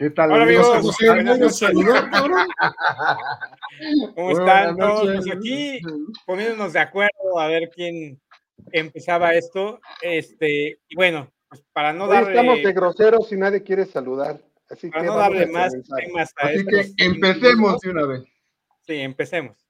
¿Qué tal? Hola amigos, ¿cómo están todos? Pues aquí poniéndonos de acuerdo a ver quién empezaba esto. Este, y bueno, pues para no darle. Estamos de groseros y nadie quiere saludar. Así para que no darle más temas a Así que empecemos de una vez. Sí, empecemos.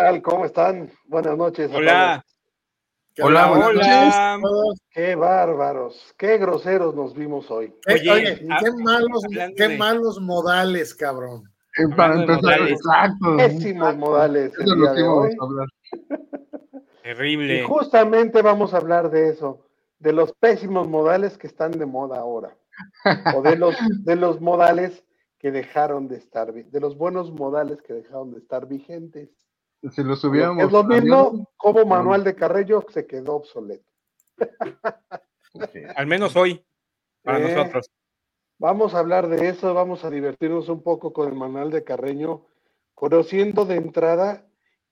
Tal? ¿Cómo están? Buenas noches. a Hola, Hola, buenas hola. todos. Qué bárbaros, qué groseros nos vimos hoy. Oye, ah, qué malos, qué de- malos modales, cabrón. Eh, Para empezar, modales. exacto. Pésimos modales el día de hoy. hablar. Y Terrible. justamente vamos a hablar de eso, de los pésimos modales que están de moda ahora. O de los, de los modales que dejaron de estar, de los buenos modales que dejaron de estar vigentes. Si lo subiéramos. Es lo mismo como Manual de Carrello se quedó obsoleto. Al menos hoy, para Eh, nosotros. Vamos a hablar de eso, vamos a divertirnos un poco con el manual de Carreño, conociendo de entrada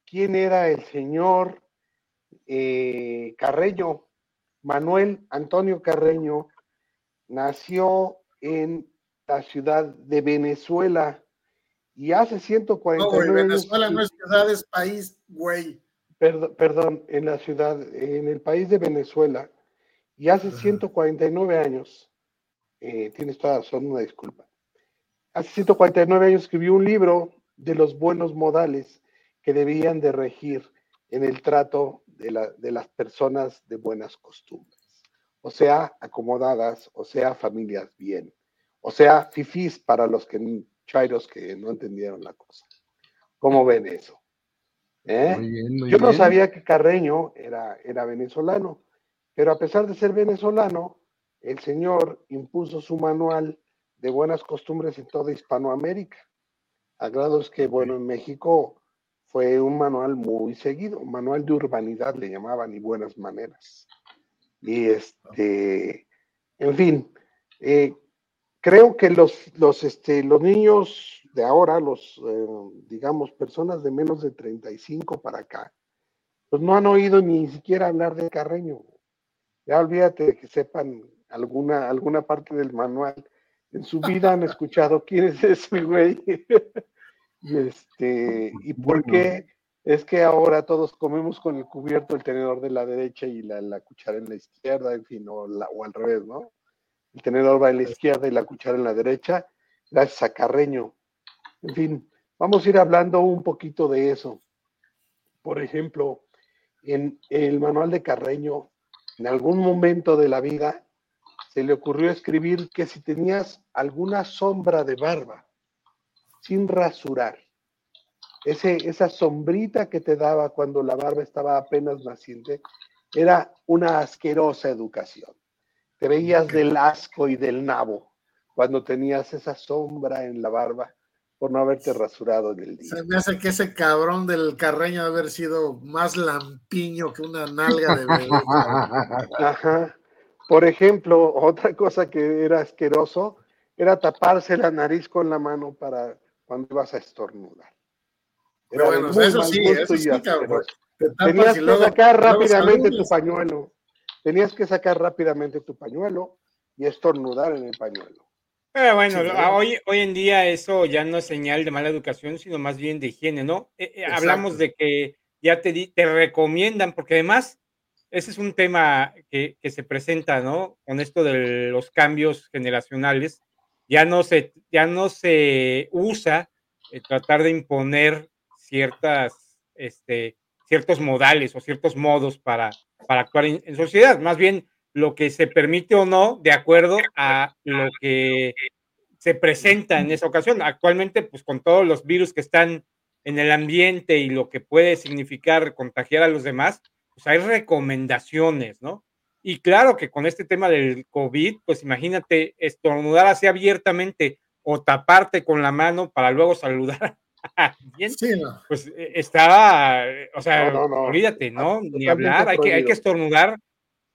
quién era el señor eh, Carreño. Manuel Antonio Carreño nació en la ciudad de Venezuela y hace No, 149 güey, años- Venezuela no es ciudad, es país, güey. Perdón, perdón, en la ciudad, en el país de Venezuela, y hace 149 años, eh, tienes toda razón, una disculpa. Hace 149 años escribió un libro de los buenos modales que debían de regir en el trato de, la- de las personas de buenas costumbres, o sea, acomodadas, o sea, familias bien, o sea, fifís para los que chairos que no entendieron la cosa. ¿Cómo ven eso? ¿Eh? Muy bien, muy Yo no bien. sabía que Carreño era, era venezolano, pero a pesar de ser venezolano, el señor impuso su manual de buenas costumbres en toda Hispanoamérica. A grados que, bueno, en México fue un manual muy seguido, un manual de urbanidad le llamaban y buenas maneras. Y este, en fin, eh, creo que los, los, este, los niños de ahora, los, eh, digamos, personas de menos de 35 para acá, pues no han oído ni siquiera hablar de Carreño. Ya olvídate de que sepan alguna, alguna parte del manual. En su vida han escuchado quién es ese güey. y este, y por qué es que ahora todos comemos con el cubierto el tenedor de la derecha y la, la cuchara en la izquierda, en fin, o, la- o al revés, ¿no? El tenedor va en la izquierda y la cuchara en la derecha, gracias a Carreño. En fin, vamos a ir hablando un poquito de eso. Por ejemplo, en el manual de Carreño, en algún momento de la vida, se le ocurrió escribir que si tenías alguna sombra de barba sin rasurar, ese, esa sombrita que te daba cuando la barba estaba apenas naciente, era una asquerosa educación. Te veías del asco y del nabo cuando tenías esa sombra en la barba por no haberte rasurado en el día. Se me hace que ese cabrón del carreño debe haber sido más lampiño que una nalga de bebé. Ajá. Por ejemplo, otra cosa que era asqueroso era taparse la nariz con la mano para cuando ibas a estornudar. Pero bueno, eso sí, eso sí, cabrón. asqueroso. Te tapas Tenías y que sacar luego rápidamente tu pañuelo. Tenías que sacar rápidamente tu pañuelo y estornudar en el pañuelo. Pero bueno, Sí, lo- claro. hoy, hoy en día eso ya no es señal de mala educación, sino más bien de higiene, ¿no? Eh, eh, hablamos de que ya te, di- te recomiendan, porque además ese es un tema que, que se presenta, ¿no? Con esto de los cambios generacionales, ya no se, ya no se usa eh, tratar de imponer ciertas, este, ciertos modales o ciertos modos para, para actuar en, en sociedad, más bien lo que se permite o no de acuerdo a lo que se presenta en esa ocasión. Actualmente, pues con todos los virus que están en el ambiente y lo que puede significar contagiar a los demás, pues hay recomendaciones, ¿no? Y claro que con este tema del COVID, pues imagínate estornudar así abiertamente o taparte con la mano para luego saludar alguien, Sí, no. pues eh, estaba, o sea, No, no, no. olvídate, ¿no? Ni hablar, hay que, hay que estornudar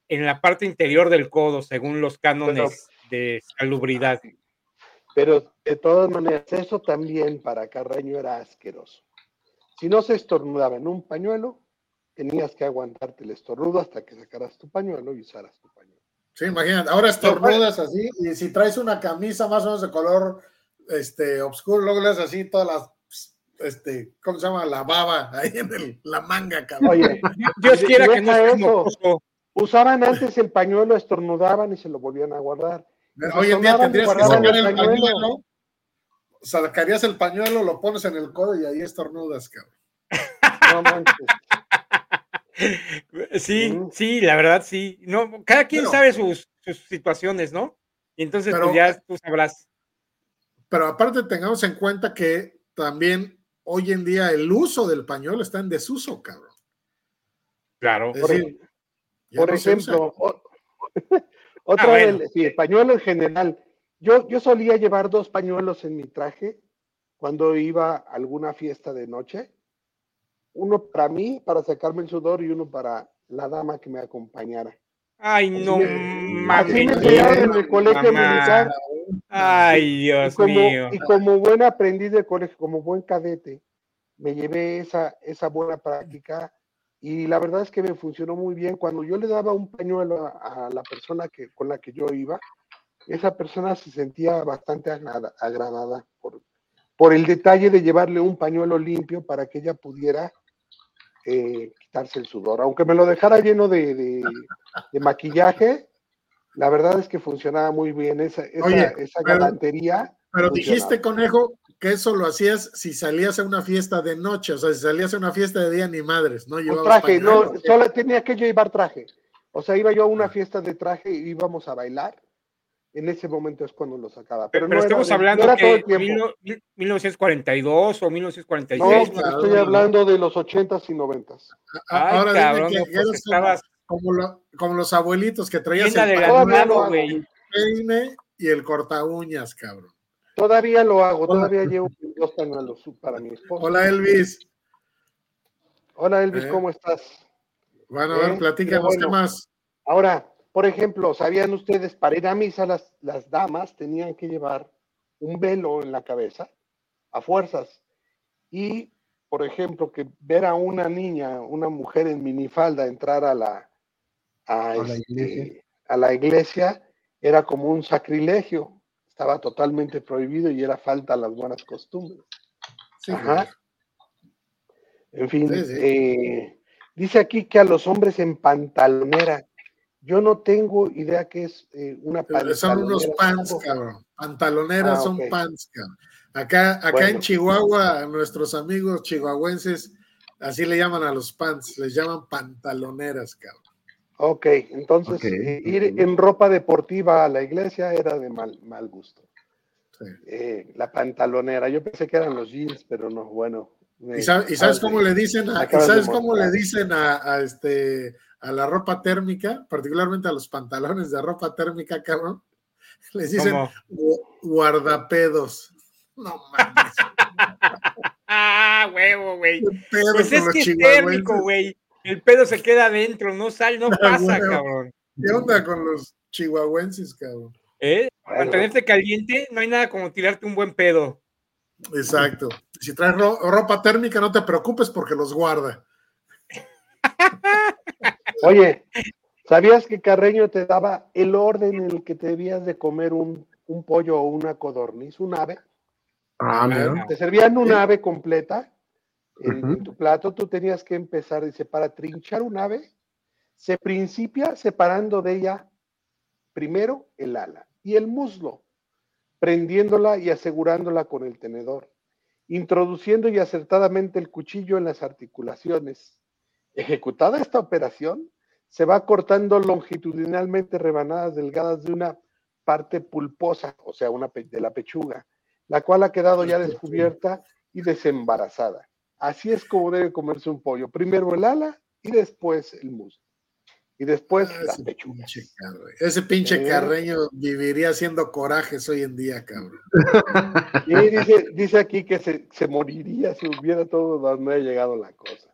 en la parte interior del codo, según los cánones de salubridad. Pero de todas maneras, eso también para Carreño era asqueroso. Si no se estornudaba en un pañuelo, tenías que aguantarte el estornudo hasta que sacaras tu pañuelo y usaras tu pañuelo. Sí, imagínate, ahora estornudas así, y si traes una camisa más o menos de color este, oscuro, luego le das así todas las, este, ¿cómo se llama? La baba ahí en el- la manga, cabrón. Oye, Dios quiera que no sea eso. usaban antes el pañuelo, estornudaban y se lo volvían a guardar. Hoy en día tendrías que sacar el el pañuelo. pañuelo, sacarías el pañuelo, lo pones en el codo y ahí estornudas, cabrón. No manches. Sí, Ujú. sí, la verdad sí. No, cada quien Pero- sabe sus, sus situaciones, ¿no? Y entonces Pero- pues ya tú sabrás. Pero aparte tengamos en cuenta que también hoy en día el uso del pañuelo está en desuso, cabrón. Claro. Es Por, decir, ya por no se usa. ejemplo, o- otra Ah, bueno. del- sí, el pañuelo en general. Yo, yo solía llevar dos pañuelos en mi traje cuando iba a alguna fiesta de noche. Uno para mí, para sacarme el sudor, y uno para la dama que me acompañara. Ay, no me- mames. Así me enseñaron en el colegio mamá. militar. Ay, Y Dios como, mío. y como buen aprendiz de colegio, como buen cadete, me llevé esa, esa buena práctica y la verdad es que me funcionó muy bien. Cuando yo le daba un pañuelo a, a la persona que, con la que yo iba, esa persona se sentía bastante agrada- agradada por, por el detalle de llevarle un pañuelo limpio para que ella pudiera eh, quitarse el sudor. Aunque me lo dejara lleno de, de- de maquillaje, la verdad es que funcionaba muy bien esa, esa, Oye, esa pero- galantería. Pero dijiste, conejo, que eso lo hacías si salías a una fiesta de noche, o sea, si salías a una fiesta de día ni madres, ¿no? Con Llevabas traje, no, solo tenía que llevar traje. O sea, iba yo a una fiesta de traje y íbamos a bailar. En ese momento es cuando lo sacaba. Pero, Pero, no era estamos de- hablando no era todo que el tiempo. mil- mil- 1942 o 1946. No, una pues, cosa estoy ¿no? hablando de los ochentas y noventas. A- Ay, Ahora cabrón, dime no, que pues como, estabas como, lo- como los abuelitos que traías el hago. güey. peine y el corta uñas, cabrón. Todavía lo hago, Hola. todavía llevo dos pañuelos para mi esposa. Hola, Elvis. Hola Elvis, Eh. ¿cómo estás? Bueno, a Eh, ver, platícanos, qué ¿qué bueno. más? Ahora, por ejemplo, ¿sabían ustedes, para ir a misa las, las damas tenían que llevar un velo en la cabeza a fuerzas? Y, por ejemplo, que ver a una niña, una mujer en minifalda entrar a la, a, la este, iglesia. a la iglesia era como un sacrilegio. Estaba totalmente prohibido y era falta a las buenas costumbres. Sí, Ajá. En fin, Sí, sí. eh, dice aquí que a los hombres en pantalonera. Yo no tengo idea que es eh, una Pero Son unos pantalonera. pants, cabrón. Pantaloneras Ah, son pants, cabrón. Acá, acá Bueno. en Chihuahua, nuestros amigos chihuahuenses, así le llaman a los pants, les llaman pantaloneras, cabrón. Ok, entonces eh, ir en ropa deportiva a la iglesia era de mal, mal gusto. Sí. Eh, la pantalonera, yo pensé que eran los jeans, pero no, bueno. me ¿Y sabes, y sabes acabas cómo le dicen a, y sabes cómo le dicen a, a este a la ropa térmica, particularmente a los pantalones de ropa térmica, cabrón? Les dicen guardapedos. No mames. Ah, huevo, güey. Pues es que es térmico, güey. El pedo se queda adentro, no sale, no pasa, huevo. cabrón. ¿Qué onda con los chihuahuenses, cabrón? ¿Eh? Bueno. Mantenerte caliente, no hay nada como tirarte un buen pedo. Exacto. Si traes ro- ropa térmica, no te preocupes porque los guarda. Oye, ¿sabías que Carreño te daba el orden en el que te debías de comer un, un pollo o una codorniz, un ave? Ah, mira. Te servían un ave completa en, en tu plato, tú tenías que empezar, dice, para trinchar un ave, se principia separando de ella primero el ala y el muslo, prendiéndola y asegurándola con el tenedor, introduciendo y acertadamente el cuchillo en las articulaciones. Ejecutada esta operación, se va cortando longitudinalmente rebanadas delgadas de una parte pulposa, o sea, una de la pechuga, la cual ha quedado ya descubierta y desembarazada. Así es como debe comerse un pollo. Primero el ala y después el muslo. y después Ah, pinche carre- ese pinche Eh. carreño viviría haciendo corajes hoy en día, cabrón. Y dice, dice aquí que se, se moriría si hubiera todo donde ha llegado la cosa.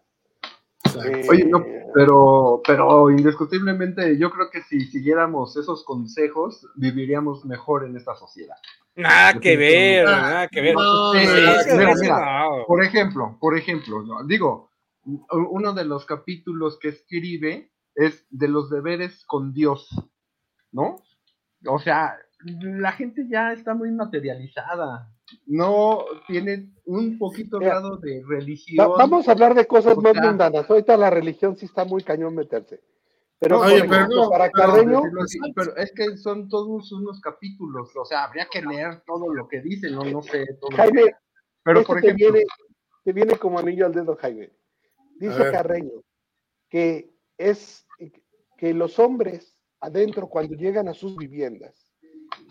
Eh, Oye, no, pero, pero indiscutiblemente yo creo que si siguiéramos esos consejos, viviríamos mejor en esta sociedad. Nada que ver, nada que ver. no, Sí, mira, mira. Por ejemplo, por ejemplo, ¿no? digo, uno de los capítulos que escribe es de los deberes con Dios, ¿no? O sea, la gente ya está muy materializada, no tiene un poquito Mira, grado de Va- religión. vamos a hablar de cosas o más mundanas. Ahorita la religión sí está muy cañón meterse. Pero, oye, pero ejemplo, no, para pero- Carreño, así, pero es que son todos unos capítulos, o sea, habría que leer todo lo que dicen, no, no sé. todo. Jaime, pero por te, viene, te viene como anillo al dedo, Jaime. Dice. Carreño que es que los hombres adentro, cuando llegan a sus viviendas,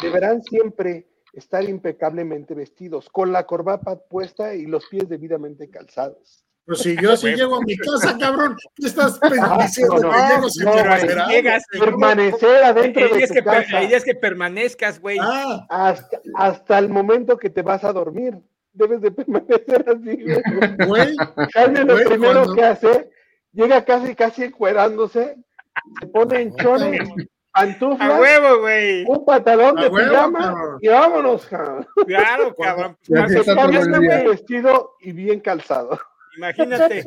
deberán siempre estar impecablemente vestidos, con la corbata puesta y los pies debidamente calzados. Pues si yo sí llego a mi casa, cabrón, ¿qué estás Ah, diciendo? no, que no, llego sin no, Pero así encuerado? llegas. Permanecer adentro de tu que, per- la casa idea es que permanezcas, güey. Ah, hasta, hasta el momento que te vas a dormir. Debes de permanecer así. güey. güey, Jaime lo primero cuando- que hace, llega casi casi encuerándose, se pone en chones, A pantuflas, huevo, güey. un pantalón A de huevo, pijama cabrón. y vámonos, cabrón. Claro, cabrón. Está güey. vestido y bien calzado. Imagínate.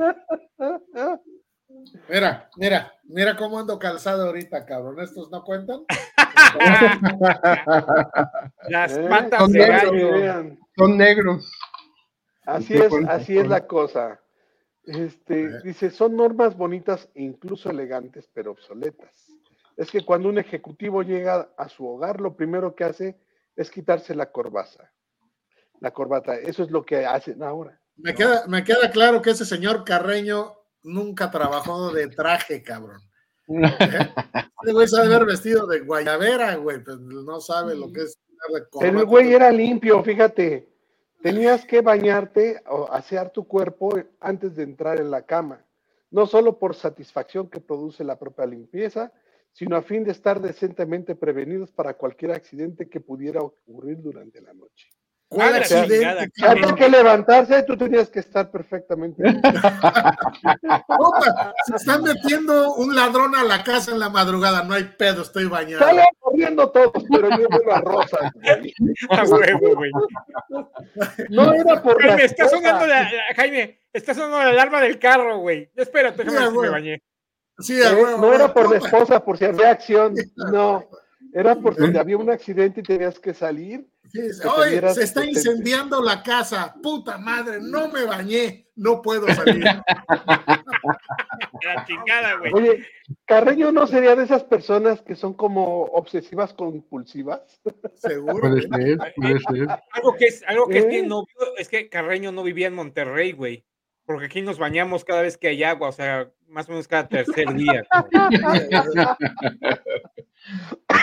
mira, mira, mira cómo ando calzado ahorita, cabrón. ¿Estos no cuentan? Las ¿Eh? patas Son de negros, son negros. Así Sí, es, cuenta, así es la cosa. Este, Ajá. dice, son normas bonitas e incluso elegantes, pero obsoletas. Es que cuando un ejecutivo llega a su hogar, lo primero que hace es quitarse la corbata. La corbata, eso es lo que hacen ahora. Me queda, me queda claro que ese señor Carreño nunca trabajó de traje, cabrón. ¿Eh? Ese güey sabe haber vestido de guayabera, güey, pues no sabe lo que es. el güey era limpio, fíjate. Tenías que bañarte o asear tu cuerpo antes de entrar en la cama. No solo por satisfacción que produce la propia limpieza, sino a fin de estar decentemente prevenidos para cualquier accidente que pudiera ocurrir durante la noche. ¿Cuál accidente, cabrón? que levantarse, tú tenías que estar perfectamente. Puta, se están metiendo un ladrón a la casa en la madrugada. No hay pedo, estoy bañado. Salen corriendo todos, pero yo veo a Rosa. güey. A huevo, güey. No era por la Jaime, está sonando la, la- Jaime, está sonando la alarma del carro, güey. Espérate, déjame si me bañé. Sí, Eh, no era por la esposa, por si había acción. No, era por si había un accidente y tenías que salir. Sí, Oye, se está incendiando la casa. Puta madre, no me bañé. No puedo salir. La chingada, güey. Oye, Carreño no sería de esas personas que son como obsesivas compulsivas. Seguro. Puede güey. ser, puede ser. Algo que es, algo que es ¿Eh? bien obvio es que Carreño no vivía en Monterrey, güey. Porque aquí nos bañamos cada vez que hay agua, o sea, más o menos cada tercer día. cabrón.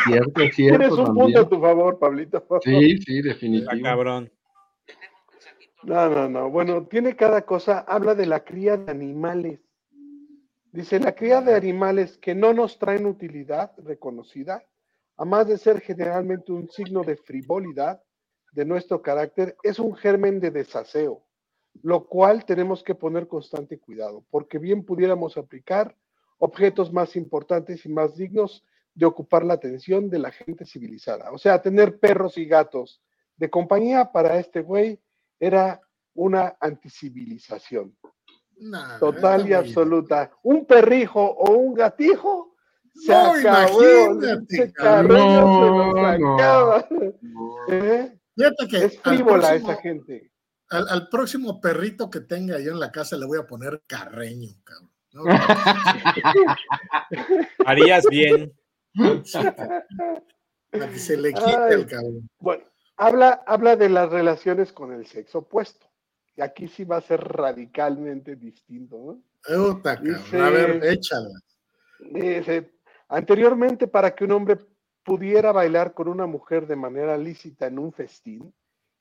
Cierto, Tienes cierto un punto a tu favor, Pablito. Sí, sí, Está definitivo. cabrón. No, no, no. Bueno, tiene cada cosa. Habla de la cría de animales. Dice, la cría de animales que no nos traen utilidad reconocida, a más de ser generalmente un signo de frivolidad de nuestro carácter, es un germen de desaseo, lo cual tenemos que poner constante cuidado, porque bien pudiéramos aplicar objetos más importantes y más dignos de ocupar la atención de la gente civilizada. O sea, tener perros y gatos de compañía para este güey era una anticivilización Nah, total y absoluta. Un perrijo o un gatijo se No, acabó. imagínate, se No, nos no. acaba. ¿Eh? Fíjate que Es al frívola próximo, esa gente. Al, al próximo perrito que tenga yo en la casa le voy a poner carreño, cabrón. ¿no? Harías bien. Para que se le quite Ay. el cabrón. Bueno, habla, habla de las relaciones con el sexo opuesto. Y aquí sí va a ser radicalmente distinto. ¿no? Cabrón. Dice- A ver, échala. Dice, anteriormente para que un hombre pudiera bailar con una mujer de manera lícita en un festín,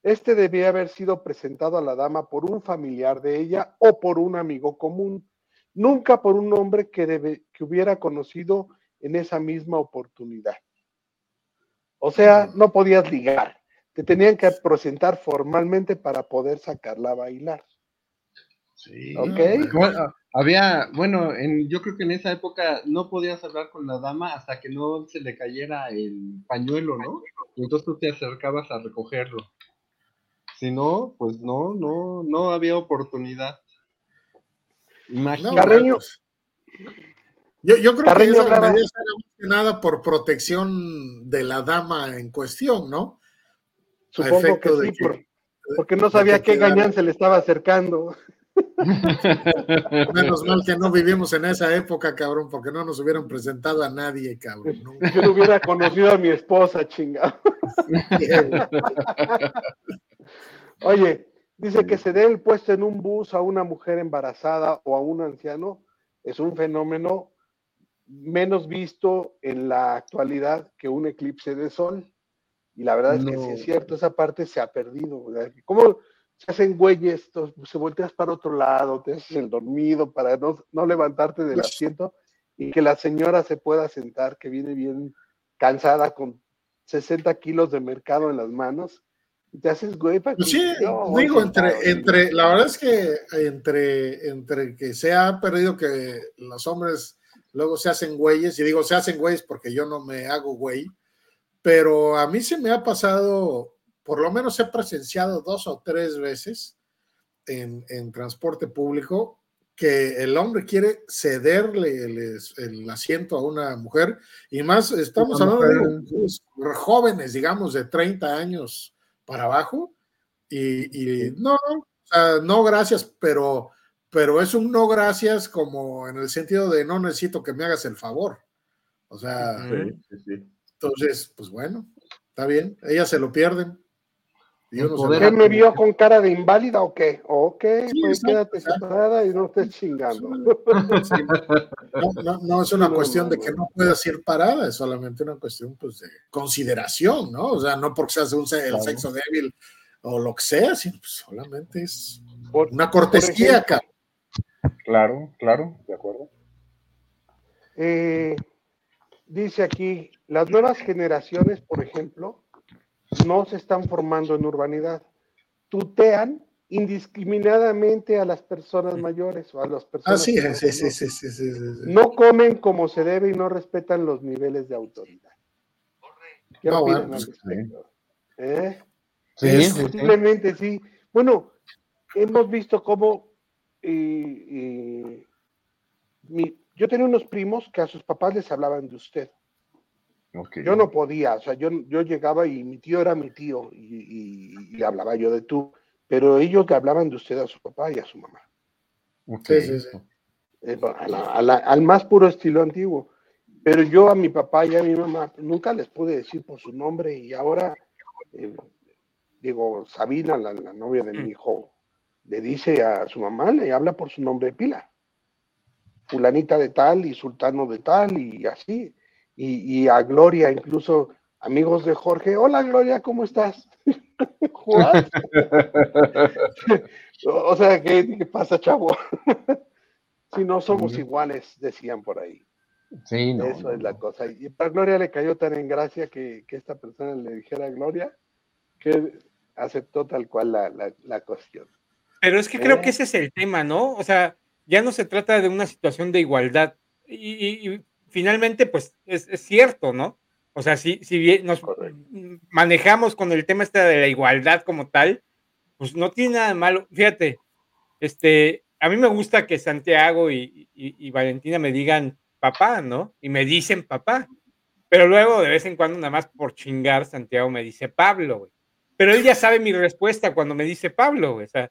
este debía haber sido presentado a la dama por un familiar de ella o por un amigo común, nunca por un hombre que, debe, que hubiera conocido en esa misma oportunidad. O sea, no podías ligar, te tenían que presentar formalmente para poder sacarla a bailar. Sí. Ok. Bueno, había, bueno, en, yo creo que en esa época no podías hablar con la dama hasta que no se le cayera el pañuelo, ¿no? Y entonces tú te acercabas a recogerlo. Si no, pues no, no, no había oportunidad. No, Imagínate. Carreño. yo, yo creo Carreño que esa hablaba- medida era más que nada por protección de la dama en cuestión, ¿no? Supongo que sí, que- por- porque no sabía qué gañán se le estaba acercando. Menos mal que no vivimos en esa época, cabrón, porque no nos hubieran presentado a nadie, cabrón. ¿no? Yo no hubiera conocido a mi esposa, chingado. Oye, dice que se dé el puesto en un bus a una mujer embarazada o a un anciano es un fenómeno menos visto en la actualidad que un eclipse de sol. Y la verdad es que No. sí es cierto, esa parte se ha perdido. ¿Cómo se hacen güeyes? Se volteas para otro lado, te haces el dormido para no, no levantarte del asiento y que la señora se pueda sentar, que viene bien cansada con 60 kilos de mercado en las manos. Y te haces güey para Pues que- sí, voy digo, sentado, entre, entre, la verdad es que entre, entre que se ha perdido que los hombres luego se hacen güeyes, y digo se hacen güeyes porque yo no me hago güey, pero a mí se me ha pasado, por lo menos he presenciado dos o tres veces en, en transporte público que el hombre quiere cederle el, el asiento a una mujer, y más estamos hablando de pues, jóvenes, digamos, de 30 años para abajo, y, y no, o sea, no gracias, pero, pero es un no gracias como en el sentido de no necesito que me hagas el favor. O sea, Ujú. Sí, sí, sí. entonces, pues bueno, está bien, ellas se lo pierden. Y uno se lo- Poder ¿Qué me vio con cara de inválida o qué? Ok, Sí, pues quédate separada y no estés chingando. Sí, no, no, no es una No, cuestión no, de no. que no puedas ir parada, es solamente una cuestión pues, de consideración, ¿no? O sea, no porque seas un el Claro. sexo débil o lo que sea, sino pues, solamente es Por- una cortesía, cabrón. Claro, claro, de acuerdo. Eh, dice aquí, las nuevas generaciones, por ejemplo, no se están formando en urbanidad. Tutean indiscriminadamente a las personas mayores o a las personas Así que es, sí, sí, no- sí, sí, sí, sí, sí. no comen como se debe y no respetan los niveles de autoridad. ¿Qué No, opinan bueno, al pues, respecto? ¿Eh? Sí, Es- sí, sí. Posiblemente sí. Bueno, hemos visto cómo eh, eh, mi- yo tenía unos primos que a sus papás les hablaban de usted. Yo no podía, o sea, yo, yo llegaba y mi tío era mi tío y, y- hablaba yo de tú, pero ellos le hablaban de usted a su papá y a su mamá, Ok. Sí, sí, sí. eh, a la- a la- al más puro estilo antiguo. Pero yo a mi papá y a mi mamá nunca les pude decir por su nombre y ahora, eh, digo, Sabina, la, la novia de mi hijo, le dice a su mamá, le habla por su nombre de pila. Fulanita de tal y sultano de tal y así. Y, y a Gloria, incluso amigos de Jorge, hola Gloria, ¿cómo estás? What? o sea, ¿qué, qué pasa, chavo? si no somos iguales, decían por ahí. Sí, no. Eso no, es la cosa. Y para Gloria le cayó tan en gracia que, que esta persona le dijera a Gloria que aceptó tal cual la, la, la cuestión. Pero es que creo Eh. que ese es el tema, ¿no? O sea, ya no se trata de una situación de igualdad. Y, y- y finalmente, pues, es, es cierto, ¿no? O sea, si, si bien nos Correcto. manejamos con el tema este de la igualdad como tal, pues no tiene nada de malo. Fíjate, este, a mí me gusta que Santiago y, y- y Valentina me digan papá, ¿no? Y me dicen papá. Pero luego, de vez en cuando, nada más por chingar, Santiago me dice Pablo, güey. Pero él ya sabe mi respuesta cuando me dice Pablo, güey. O sea,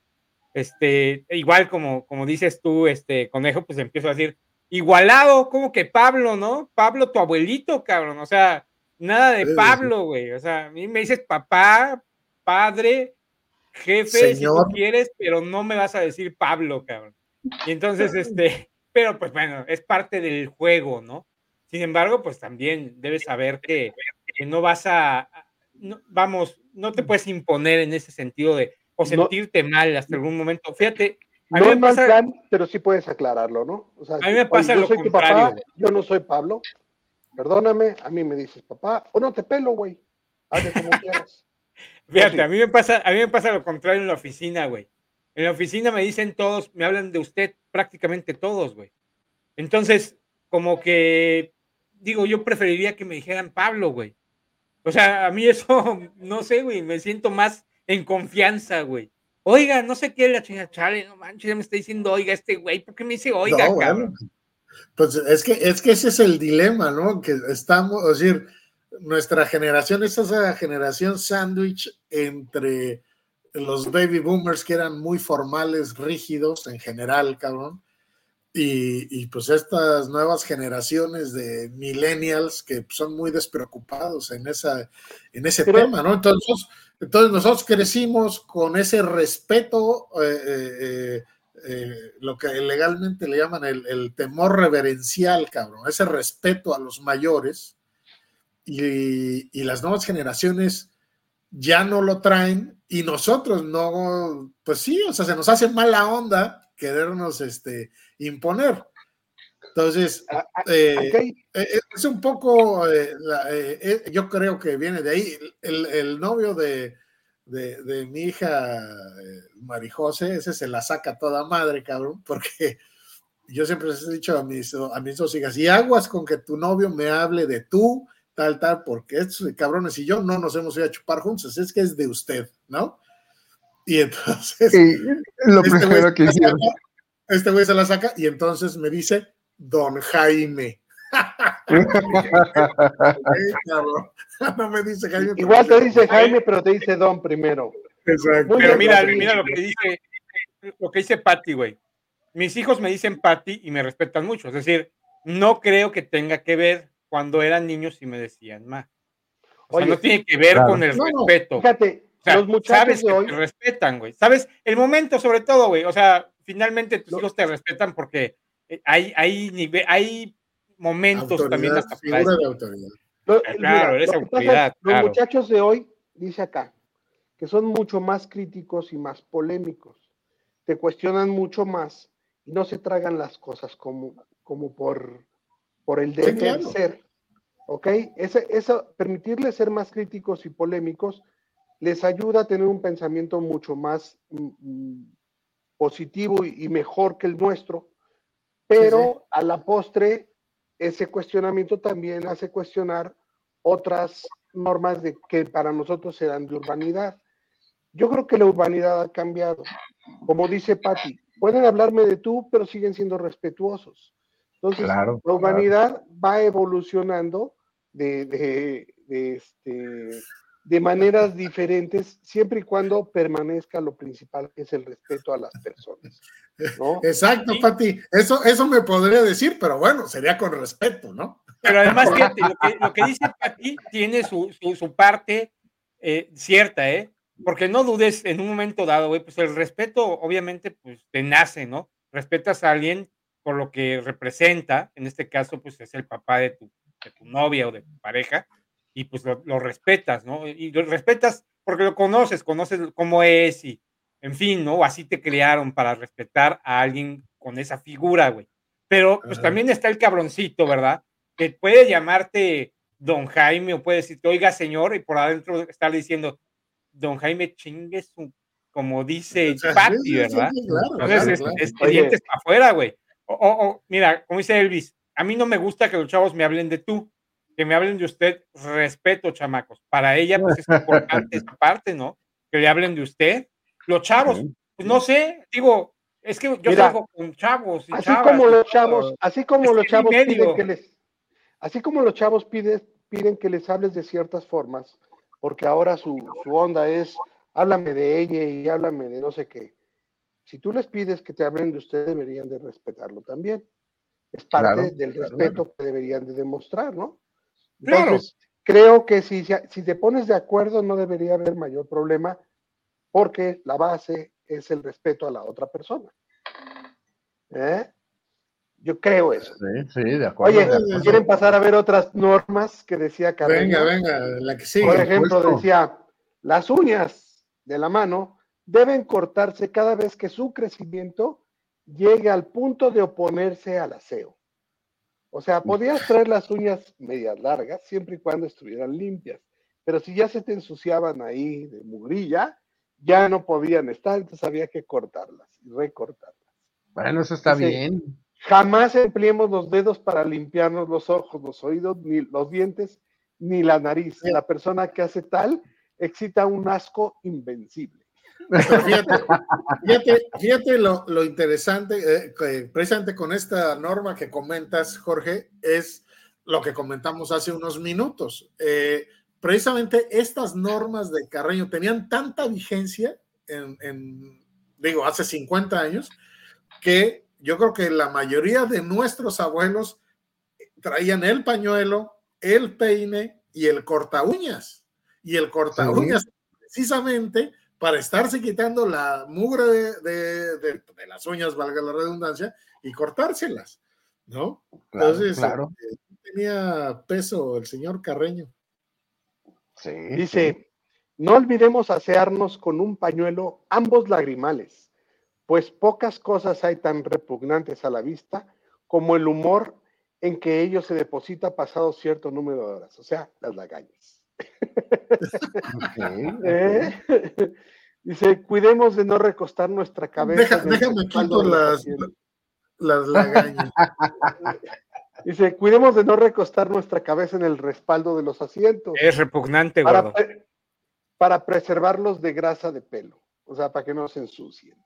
este, igual como, como dices tú, este, conejo, pues empiezo a decir, igualado, como que Pablo, ¿no? Pablo, tu abuelito, cabrón. O sea, nada de. Pablo, güey. O sea, a mí me dices papá, padre, jefe, si tú quieres, pero no me vas a decir Pablo, cabrón. Y entonces, este, pero pues bueno, es parte del juego, ¿no? Sin embargo, pues también debes saber que, que no vas a, no- vamos, no te puedes imponer en ese sentido de, o No. sentirte mal hasta algún momento. Fíjate, No pasa- plan, pero sí puedes aclararlo, ¿no? O sea, A mí me pasa yo lo soy tu contrario, papá, yo no soy Pablo. Perdóname, a mí me dices papá, o no te pelo, güey. Hazle como quieras. Fíjate, a mí me pasa, a mí me pasa lo contrario en la oficina, güey. En la oficina me dicen todos, me hablan de usted prácticamente todos, güey. Entonces, como que digo, yo preferiría que me dijeran Pablo, güey. O sea, a mí eso, no sé, güey, me siento más en confianza, güey. Oiga, no sé qué, la chingada, chale, no manches, ya me está diciendo, oiga, este güey, ¿por qué me dice oiga, No, cabrón? bueno, pues es que, es que ese es el dilema, ¿no? Que estamos, es decir, nuestra generación es esa generación sándwich entre los baby boomers que eran muy formales, rígidos en general, cabrón, y, y pues estas nuevas generaciones de millennials que son muy despreocupados en, esa, en ese Pero- tema, ¿no? Entonces, entonces nosotros crecimos con ese respeto, eh, eh, eh, lo que legalmente le llaman el, el temor reverencial, cabrón, ese respeto a los mayores, y, y las nuevas generaciones ya no lo traen y nosotros no, pues sí, o sea, se nos hace mala onda querernos este, imponer. Entonces, eh, aquí hay- eh, es un poco, eh, la- eh, eh, yo creo que viene de ahí. El, el novio de, de, de mi hija, eh, Marijose, ese se la saca toda madre, cabrón, porque yo siempre les he dicho a mis, a mis dos hijas, y aguas con que tu novio me hable de tú, tal, tal, porque estos cabrones y yo no nos hemos ido a chupar juntos, es que es de usted, ¿no? Y entonces... Sí, lo este primero que hicieron. saca, Este güey se la saca y entonces me dice, Don Jaime. No me dice Jaime. Igual te dice Jaime, pero te dice Don primero. Exacto. Muy Pero bien, mira, mira lo que dice, lo que dice Patty, güey. Mis hijos me dicen Patty y me respetan mucho. Es decir, no creo que tenga que ver cuando eran niños y me decían ma. O sea, no tiene que ver claro. con el No, no, respeto. Fíjate, O sea, los muchachos sabes de que hoy, te respetan, güey. Sabes el momento sobre todo, güey. O sea, finalmente tus hijos te respetan porque hay, hay, nive- hay momentos también hasta figura de autoridad. lo- Claro, mira, eres lo que pasa es, autoridad, los muchachos de hoy, dice acá, que son mucho más críticos y más polémicos. Te cuestionan mucho más y no se tragan las cosas como, como por, por el deber claro. ser. ¿Ok? Ese, eso, permitirles ser más críticos y polémicos les ayuda a tener un pensamiento mucho más mm, mm, positivo y, y mejor que el nuestro, pero a la postre ese cuestionamiento también hace cuestionar otras normas de que para nosotros eran de urbanidad. Yo creo que la urbanidad ha cambiado. Como dice Patti, pueden hablarme de tú, pero siguen siendo respetuosos. Entonces, Claro, la claro. humanidad va evolucionando de, de- de, este, de maneras diferentes, siempre y cuando permanezca lo principal, que es el respeto a las personas. ¿no? Exacto, Sí. Pati. Eso, eso me podría decir, pero bueno, sería con respeto, ¿no? Pero además, fíjate, lo que, lo que dice Pati tiene su, su, su parte eh, cierta, ¿eh? Porque no dudes en un momento dado, güey, pues el respeto obviamente pues te nace, ¿no? Respetas a alguien por lo que representa, en este caso pues es el papá de tu, de tu novia o de tu pareja, y pues lo, lo respetas, ¿no? Y lo respetas porque lo conoces, conoces cómo es y, en fin, ¿no? Así te crearon para respetar a alguien con esa figura, güey. Pero pues Ajá. también está el cabroncito, ¿verdad? Que puede llamarte don Jaime o puede decirte, oiga, señor, y por adentro estar diciendo, don Jaime chingue su, como dice O sea, sí, sí, ¿verdad? sí, claro, Entonces, claro, es, claro. es afuera, güey. O, o- o, mira, como dice Elvis, a mí no me gusta que los chavos me hablen de tú, que me hablen de usted, respeto, chamacos. Para ella, pues es importante esa parte, ¿no? Que le hablen de usted. Los chavos, pues no sé, digo, es que yo Mira, salgo con chavos y Así chavas como los chavos, así como los chavos piden que les, así como los chavos piden, piden que les hables de ciertas formas, porque ahora su, su onda es háblame de ella y háblame de no sé qué. Si tú les pides que te hablen de usted, deberían de respetarlo también. Es parte Claro, del claro. respeto que deberían de demostrar, ¿no? Claro. Entonces, creo que si, si te pones de acuerdo, no debería haber mayor problema, porque la base es el respeto a la otra persona. ¿Eh? Yo creo eso. Sí, sí, de acuerdo. Oye, de acuerdo. ¿quieren pasar a ver otras normas que decía Carreño? Venga, venga, la que sigue. Por ejemplo, decía, las uñas de la mano deben cortarse cada vez que su crecimiento llegue al punto de oponerse al aseo. O sea, podías traer las uñas medias largas siempre y cuando estuvieran limpias, pero si ya se te ensuciaban ahí de mugrilla, ya no podían estar, entonces había que cortarlas y recortarlas. Bueno, eso está Dice, bien. Jamás empleemos los dedos para limpiarnos los ojos, los oídos, ni los dientes, ni la nariz. La persona que hace tal excita un asco invencible. Pero fíjate, fíjate, fíjate lo, lo interesante, eh, que precisamente con esta norma que comentas, Jorge, es lo que comentamos hace unos minutos. Eh, precisamente estas normas de Carreño tenían tanta vigencia en, en, digo, hace 50 años, que yo creo que la mayoría de nuestros abuelos traían el pañuelo, el peine y el corta uñas. Y el corta uñas, sí. precisamente para estarse quitando la mugre de, de, de, de, las uñas, valga la redundancia, y cortárselas, ¿no? Claro, Entonces, claro. eh, tenía peso el señor Carreño. Sí, Dice, sí. no olvidemos asearnos con un pañuelo ambos lagrimales, pues pocas cosas hay tan repugnantes a la vista como el humor en que ello se deposita pasado cierto número de horas, o sea, las lagañas. Okay, ¿Eh? Dice, cuidemos de no recostar nuestra cabeza. Deja, déjame quito las, las lagañas. Dice, cuidemos de no recostar nuestra cabeza en el respaldo de los asientos. Es repugnante, para, gordo. pre para preservarlos de grasa de pelo, o sea, para que no se ensucien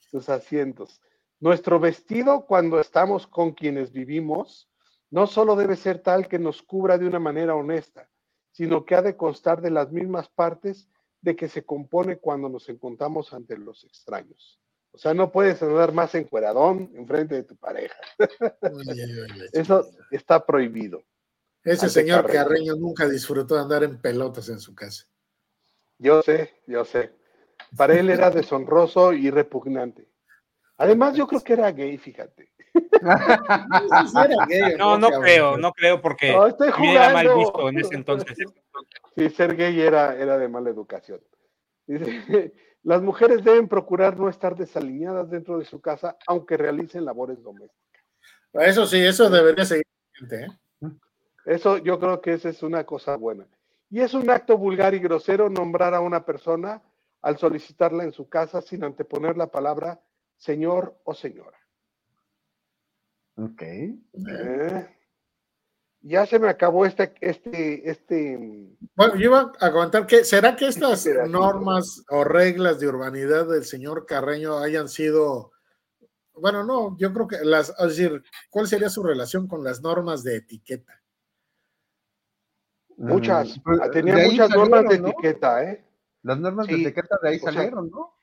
sus asientos. Nuestro vestido cuando estamos con quienes vivimos no solo debe ser tal que nos cubra de una manera honesta, sino que ha de constar de las mismas partes de que se compone cuando nos encontramos ante los extraños. O sea, no puedes andar más encueradón enfrente de tu pareja. Eso está prohibido. Ese señor Carreño. Carreño nunca disfrutó de andar en pelotas en su casa. Yo sé, yo sé. Para él era deshonroso y repugnante. Además, yo creo que era gay, fíjate. No, no creo, no creo porque no, estoy jugando. era mal visto en ese entonces. Sí, ser gay era, era de mala educación. Dice, las mujeres deben procurar no estar desalineadas dentro de su casa, aunque realicen labores domésticas. Eso sí, eso debería seguir. ¿eh? Eso yo creo que esa es una cosa buena. Y es un acto vulgar y grosero nombrar a una persona al solicitarla en su casa sin anteponer la palabra señor o señora. Ok. Eh, ya se me acabó este, este, este. Bueno, yo iba a comentar que, ¿será que estas normas o reglas de urbanidad del señor Carreño hayan sido, bueno, no, yo creo que las, es decir, ¿cuál sería su relación con las normas de etiqueta? Muchas, mm, tenía muchas normas de ¿no? etiqueta, ¿eh? Las normas sí. de etiqueta de ahí o salieron, sea, ¿no?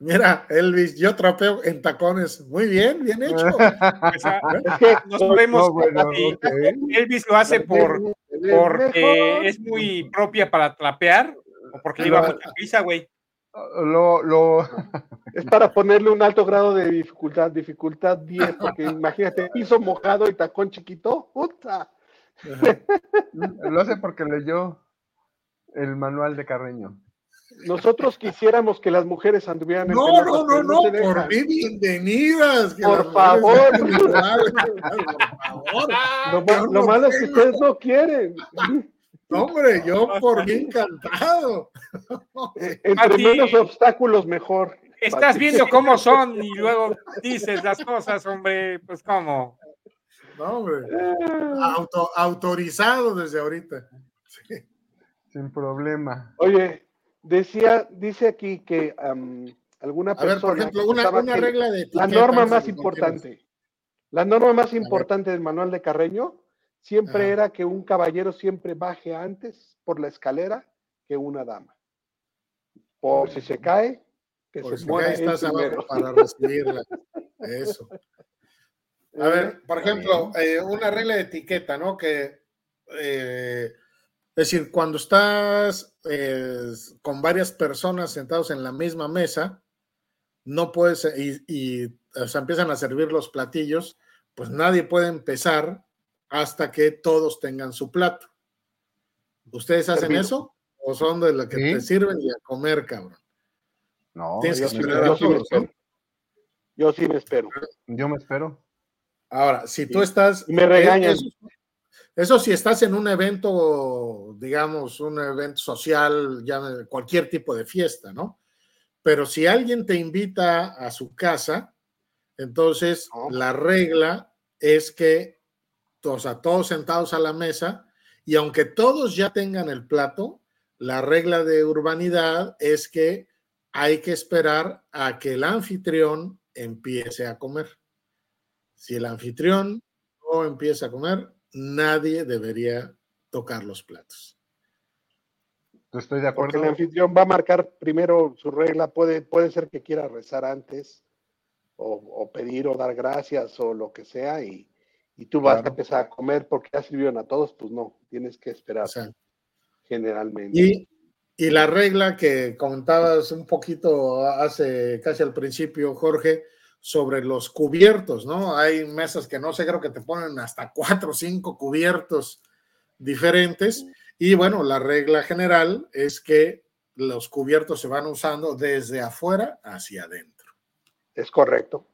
Mira, Elvis, yo trapeo en tacones. Muy bien, bien hecho. Esa, es que no sabemos no, bueno, okay. Elvis lo hace por porque es muy propia para trapear o porque lleva mucha prisa, güey. Lo, lo... Es para ponerle un alto grado de dificultad, dificultad 10, porque imagínate, piso mojado y tacón chiquito, puta. Lo hace porque leyó el manual de Carreño. Nosotros quisiéramos que las mujeres anduvieran no, en pelotas, no, no, no, no, por mí bienvenidas. Por favor. por favor. Lo, lo malo es que ustedes no quieren. No, hombre, yo por mí encantado. Entre menos obstáculos, mejor. Estás viendo cómo son y luego dices las cosas, hombre, pues cómo. No, hombre. Auto, autorizado desde ahorita. Sí. Sin problema. Oye, decía, dice aquí que um, alguna persona. A ver, por ejemplo, una, una regla de. La norma más importante. La norma más importante del manual de Carreño siempre Ajá. era que un caballero siempre baje antes por la escalera que una dama. Por si se cae, que por se si muera estás abajo para recibirla. Eso. A ver, por ejemplo, eh, una regla de etiqueta, ¿no? Que eh, es decir, cuando estás eh, con varias personas sentados en la misma mesa, no puedes, y, y o sea, empiezan a servir los platillos, pues nadie puede empezar hasta que todos tengan su plato. ¿Ustedes hacen eso? ¿O, son de lo que ¿Sí? te sirven y a comer, cabrón. No, Tienes yo, que esperar yo a sí me todos, espero. Yo sí me espero. Yo me espero. Ahora, si tú estás. Y me regañan. Eso, eso si estás en un evento, digamos, un evento social, ya cualquier tipo de fiesta, ¿no? Pero si alguien te invita a su casa, entonces No. la regla es que, o sea, todos sentados a la mesa, y aunque todos ya tengan el plato, la regla de urbanidad es que hay que esperar a que el anfitrión empiece a comer. Si el anfitrión no empieza a comer, nadie debería tocar los platos. Estoy de Porque acuerdo. el anfitrión va a marcar primero su regla. Puede, puede ser que quiera rezar antes, o, o pedir o dar gracias o lo que sea, y, y tú vas Claro. a empezar a comer porque ya sirvieron a todos. Pues no, tienes que esperar O sea, generalmente. y, y la regla que comentabas un poquito hace casi al principio, Jorge, sobre los cubiertos, ¿no? Hay mesas que no sé, creo que te ponen hasta cuatro o cinco cubiertos diferentes. Y bueno, la regla general es que los cubiertos se van usando desde afuera hacia adentro. Es correcto.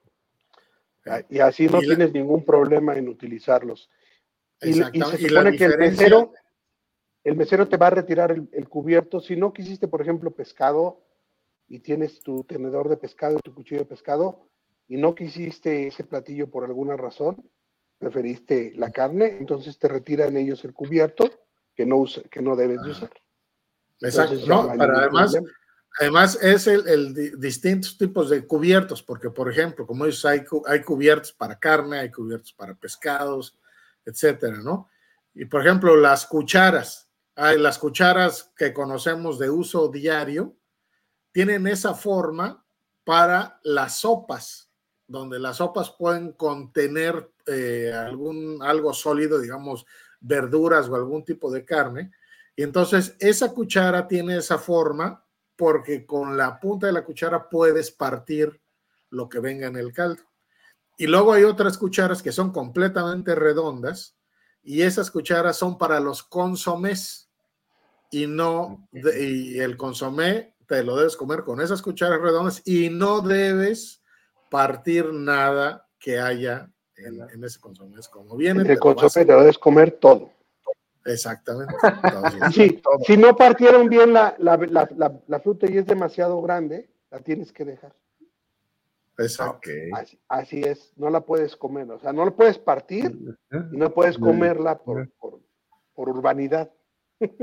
Ah, Y así no Y la- tienes ningún problema en utilizarlos. Y, y se Exactamente. Y la supone que el mesero, el mesero te va a retirar el, el cubierto. Si no quisiste, por ejemplo, pescado y tienes tu tenedor de pescado, tu cuchillo de pescado, y no quisiste ese platillo por alguna razón, preferiste la carne, entonces te retiran ellos el cubierto que no, usa- que no debes de usar. Exacto, Entonces, no, pero además, problema. además es el, el di- distintos tipos de cubiertos, porque por ejemplo, como dices, hay, hay cubiertos para carne, hay cubiertos para pescados, etcétera, ¿no? Y por ejemplo, las cucharas, hay las cucharas que conocemos de uso diario, tienen esa forma para las sopas, donde las sopas pueden contener eh, algún, algo sólido, digamos, verduras o algún tipo de carne. Y entonces esa cuchara tiene esa forma porque con la punta de la cuchara puedes partir lo que venga en el caldo. Y luego hay otras cucharas que son completamente redondas y esas cucharas son para los consomés y no, y el consomé te lo debes comer con esas cucharas redondas y no debes partir nada que haya en, en ese consomé. Es como viene. A- consomé te lo debes comer todo. Exactamente. Entonces, Sí, si no partieron bien la, la, la, la- la fruta y es demasiado grande, la tienes que dejar. exacto. Así, así es, no la puedes comer, o sea, no la puedes partir y no puedes comerla por, por, por urbanidad.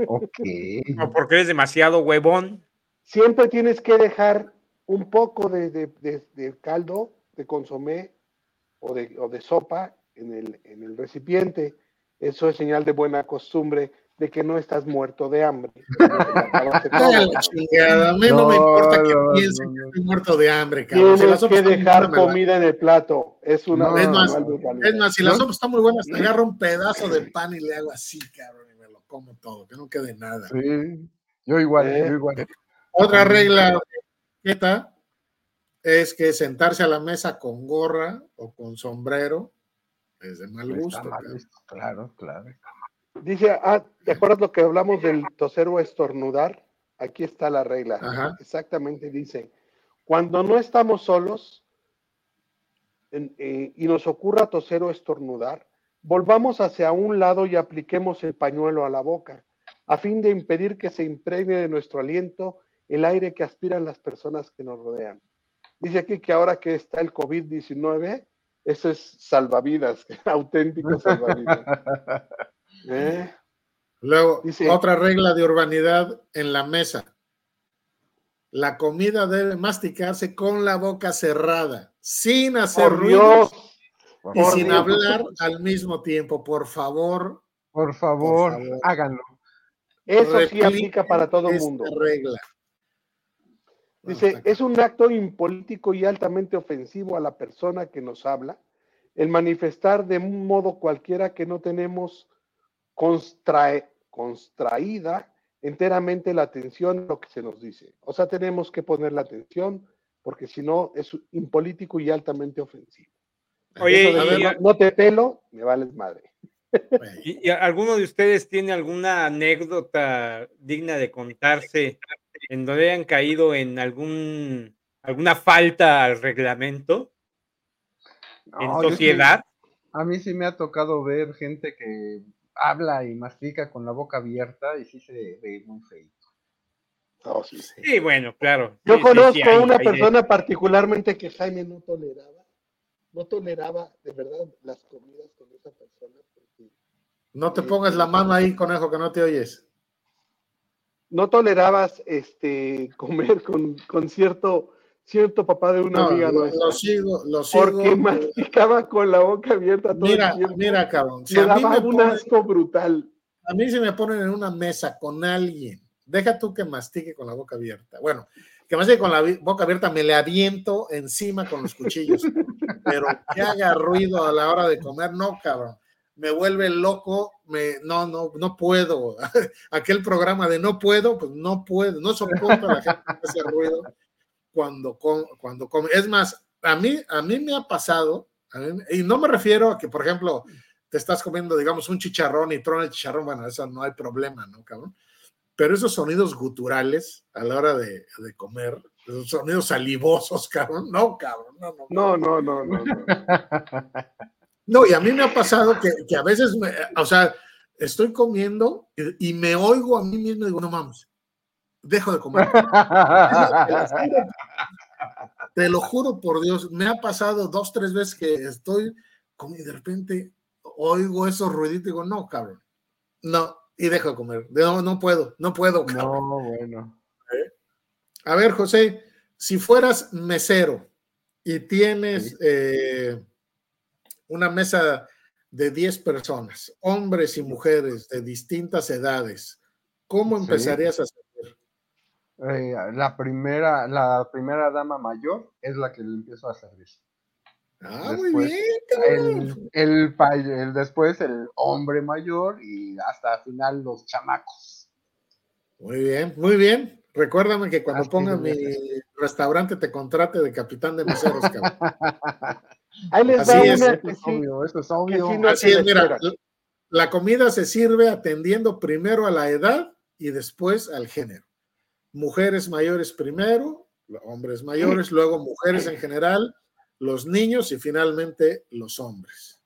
Ok. No, porque eres demasiado huevón. Siempre tienes que dejar un poco de, de- de- de caldo, de consomé o de, o de sopa en el, en el recipiente. Eso es señal de buena costumbre de que no estás muerto de hambre. Chingada, A mí no, me No, importa que no, piensen no, que estoy muerto de hambre, cabrón. Si Tienes sopa que dejar me comida en el plato. Es una No, Es más. Es más, si la sopa está muy buena, hasta agarro un pedazo de pan y le hago así, cabrón, y me lo como todo, que no quede nada. Sí. Yo igual, Eh. yo igual. Otra regla etiqueta es que sentarse a la mesa con gorra o con sombrero es de mal Está gusto. mal cabrón. visto, Claro, claro. Dice, ah, ¿te acuerdas lo que hablamos del toser o estornudar? Aquí está la regla. Ajá. Exactamente dice, cuando no estamos solos en- eh, y nos ocurra toser o estornudar, volvamos hacia un lado y apliquemos el pañuelo a la boca, a fin de impedir que se impregne de nuestro aliento el aire que aspiran las personas que nos rodean. Dice aquí que ahora que está el COVID-19, eso es salvavidas, auténtico salvavidas. ¿Eh? Luego, Dice- otra regla de urbanidad en la mesa. La comida debe masticarse con la boca cerrada, sin hacer Por ruidos Dios, y por sin Dios. hablar al mismo tiempo. Por favor, Por favor, Por favor. háganlo. eso sí aplica para todo el mundo. regla. Bueno, Dice, es un acto impolítico y altamente ofensivo a la persona que nos habla el manifestar de un modo cualquiera que no tenemos constrae- constraída enteramente la atención a lo que se nos dice. O sea, tenemos que poner la atención porque si no es impolítico y altamente ofensivo. Oye, de no, no te pelo, me vales madre. Güey. ¿Y, y alguno de ustedes tiene alguna anécdota digna de contarse en donde hayan caído en algún alguna falta al reglamento No, en sí- sociedad? a mí sí me ha tocado ver gente que habla y mastica con la boca abierta y sí se ve muy feo. No, sí, sí. Sí, bueno, claro. Yo conozco sí, a una hay persona particularmente que Jaime no toleraba. No toleraba de verdad las comidas con esa persona porque No te pongas la mano ahí, conejo, que no te oyes. No tolerabas este comer con, con cierto cierto papá de una No, amiga lo, nuestra lo sigo, lo sigo. porque masticaba con la boca abierta todo Mira, el tiempo. mira, cabrón. Si me daba me un ponen- asco brutal. A mí si me ponen en una mesa con alguien, deja tú que mastique con la boca abierta. Bueno, que mastique con la boca abierta, me le aviento encima con los cuchillos. Pero que haga ruido a la hora de comer, no, cabrón. Me vuelve loco, me, no, no, no puedo. Aquel programa de no puedo, pues no puedo, no soporto a la gente que hace ruido cuando, com- cuando come. Es más, a mí, a mí me ha pasado, mí- y no me refiero a que, por ejemplo, te estás comiendo, digamos, un chicharrón y trona el chicharrón, bueno, eso no hay problema, ¿no, cabrón? Pero esos sonidos guturales a la hora de, de comer, esos sonidos salivosos, cabrón, no, cabrón, no, no. No, no, no, no. no. No, y a mí me ha pasado que, que a veces, me- o sea, estoy comiendo y, y me oigo a mí mismo y digo, no mames, dejo de comer. Te lo juro por Dios, me ha pasado dos, tres veces que estoy comiendo y de repente oigo esos ruiditos y digo, no, cabrón, no, y dejo de comer. No, no puedo, no puedo, cabrón. No, bueno. A ver, José, si fueras mesero y tienes Sí. eh, una mesa de 10 personas, hombres y mujeres de distintas edades, ¿cómo Sí. empezarías a hacer? Eh, la primera, la primera dama mayor es la que le empiezo a servir. Ah, muy Después, bien, cabrón. El, el, el- después el hombre mayor y hasta al final los chamacos. Muy bien, muy bien. Recuérdame que cuando Así ponga mi restaurante te contrate de capitán de meseros, cabrón. Ahí les Así va es. una Eso que es sí. obvio, eso es obvio. sí no- Así es, mira, la- comida se sirve atendiendo primero a la edad y después al género. Mujeres mayores primero, hombres mayores, luego mujeres en general, los niños y finalmente los hombres.